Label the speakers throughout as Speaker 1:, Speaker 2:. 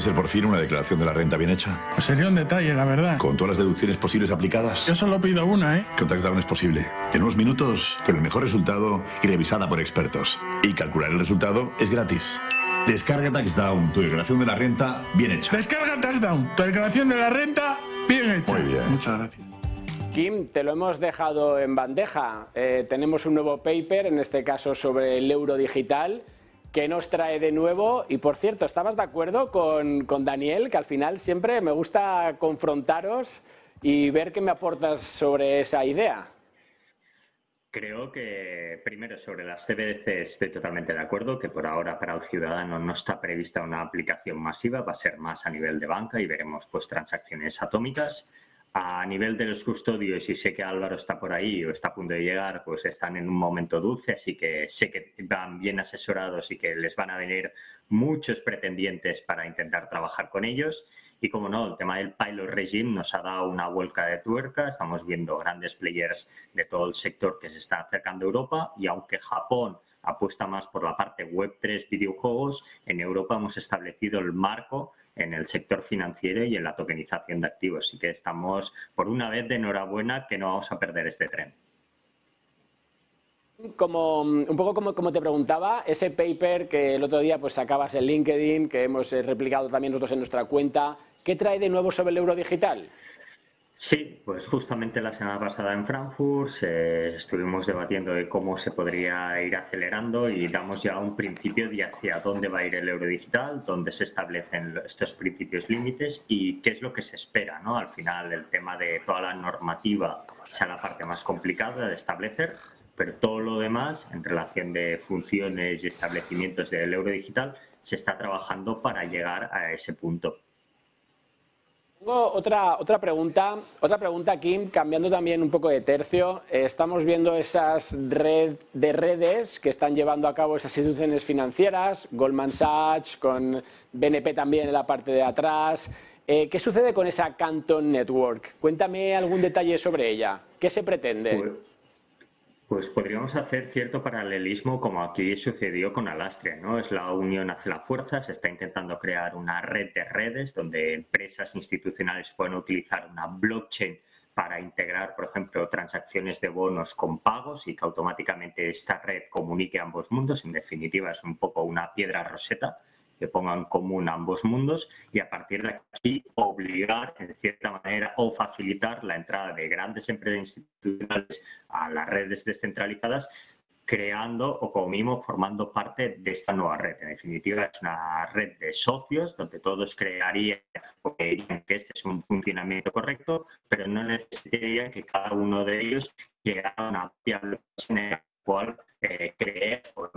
Speaker 1: ser por fin una declaración de la renta bien hecha.
Speaker 2: Pues sería un detalle, la verdad.
Speaker 1: Con todas las deducciones posibles aplicadas.
Speaker 2: Yo solo pido una, ¿eh?
Speaker 1: Con TaxDown es posible. En unos minutos, con el mejor resultado y revisada por expertos. Y calcular el resultado es gratis. Descarga TaxDown, tu declaración de la renta bien hecha.
Speaker 2: Descarga TaxDown, tu declaración de la renta bien hecha.
Speaker 1: Muy bien.
Speaker 2: Muchas gracias.
Speaker 3: Kim, te lo hemos dejado en bandeja. Eh, tenemos un nuevo paper, en este caso sobre el euro digital. ¿Qué nos trae de nuevo? Y por cierto, ¿estabas de acuerdo con, con Daniel? Que al final siempre me gusta confrontaros y ver qué me aportas sobre esa idea.
Speaker 4: Creo que, primero, sobre las CBDC estoy totalmente de acuerdo, que por ahora para el ciudadano no está prevista una aplicación masiva, va a ser más a nivel de banca y veremos pues transacciones atómicas. A nivel de los custodios, y sé que Álvaro está por ahí o está a punto de llegar, pues están en un momento dulce, así que sé que van bien asesorados y que les van a venir muchos pretendientes para intentar trabajar con ellos. Y como no, el tema del pilot regime nos ha dado una vuelta de tuerca. Estamos viendo grandes players de todo el sector que se están acercando a Europa y aunque Japón apuesta más por la parte Web3 videojuegos, en Europa hemos establecido el marco en el sector financiero y en la tokenización de activos. Así que estamos, por una vez, de enhorabuena que no vamos a perder este tren.
Speaker 3: Como, un poco como, como te preguntaba, ese paper que el otro día pues sacabas en LinkedIn, que hemos eh, replicado también nosotros en nuestra cuenta, ¿qué trae de nuevo sobre el euro digital?
Speaker 4: Sí, pues justamente la semana pasada en Frankfurt eh, estuvimos debatiendo de cómo se podría ir acelerando y damos ya un principio de hacia dónde va a ir el euro digital, dónde se establecen estos principios límites y qué es lo que se espera. ¿no? Al final, el tema de toda la normativa sea la parte más complicada de establecer, pero todo lo demás, en relación de funciones y establecimientos del euro digital, se está trabajando para llegar a ese punto.
Speaker 3: Tengo otra, otra pregunta, otra pregunta, Kim, cambiando también un poco de tercio. Estamos viendo esas red de redes que están llevando a cabo esas instituciones financieras, Goldman Sachs, con BNP también en la parte de atrás. Eh, ¿Qué sucede con esa Canton Network? Cuéntame algún detalle sobre ella. ¿Qué se pretende?
Speaker 4: Pues, pues podríamos hacer cierto paralelismo como aquí sucedió con Alastria, ¿no? Es la unión hace la fuerza, se está intentando crear una red de redes donde empresas institucionales pueden utilizar una blockchain para integrar, por ejemplo, transacciones de bonos con pagos y que automáticamente esta red comunique ambos mundos. En definitiva, es un poco una piedra roseta que ponga en común ambos mundos y a partir de aquí obligar, en cierta manera, o facilitar la entrada de grandes empresas institucionales a las redes descentralizadas creando o como mínimo formando parte de esta nueva red. En definitiva, es una red de socios donde todos crearían o creerían que este es un funcionamiento correcto, pero no necesitaría que cada uno de ellos llegara a una en la cual eh, cree o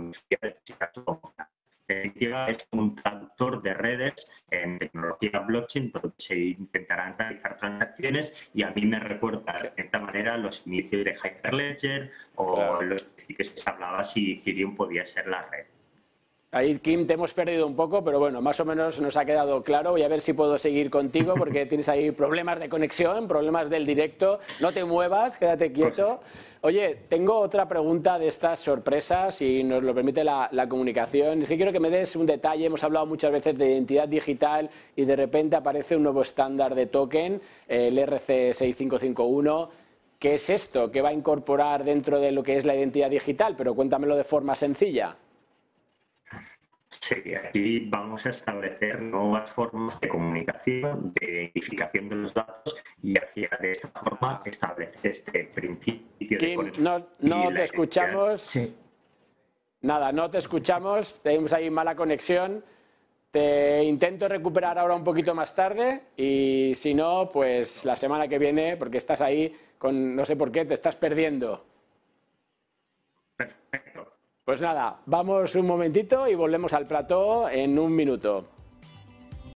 Speaker 4: definitiva es un traductor de redes en tecnología blockchain donde se intentarán realizar transacciones y a mí me recuerda de cierta manera los inicios de Hyperledger o los principios que se hablaba si Ethereum podía ser la red.
Speaker 3: Ahí, Kim, te hemos perdido un poco, pero bueno, más o menos nos ha quedado claro. Voy a ver si puedo seguir contigo porque tienes ahí problemas de conexión, problemas del directo. No te muevas, quédate quieto. Oye, tengo otra pregunta de estas sorpresas, si nos lo permite la, comunicación. Es que quiero que me des un detalle. Hemos hablado muchas veces de identidad digital y de repente aparece un nuevo estándar de token, el RC6551. ¿Qué es esto? ¿Qué va a incorporar dentro de lo que es la identidad digital? Pero cuéntamelo de forma sencilla.
Speaker 4: Sí, aquí vamos a establecer nuevas formas de comunicación, de identificación de los datos y hacia de esta forma establecer este principio
Speaker 3: de no, no te escuchamos.
Speaker 4: Sí.
Speaker 3: Nada, no te escuchamos, tenemos ahí mala conexión. Te intento recuperar ahora un poquito más tarde y si no, pues la semana que viene, porque estás ahí con no sé por qué, te estás perdiendo.
Speaker 4: Perfecto.
Speaker 3: Pues nada, vamos un momentito y volvemos al plató en un minuto.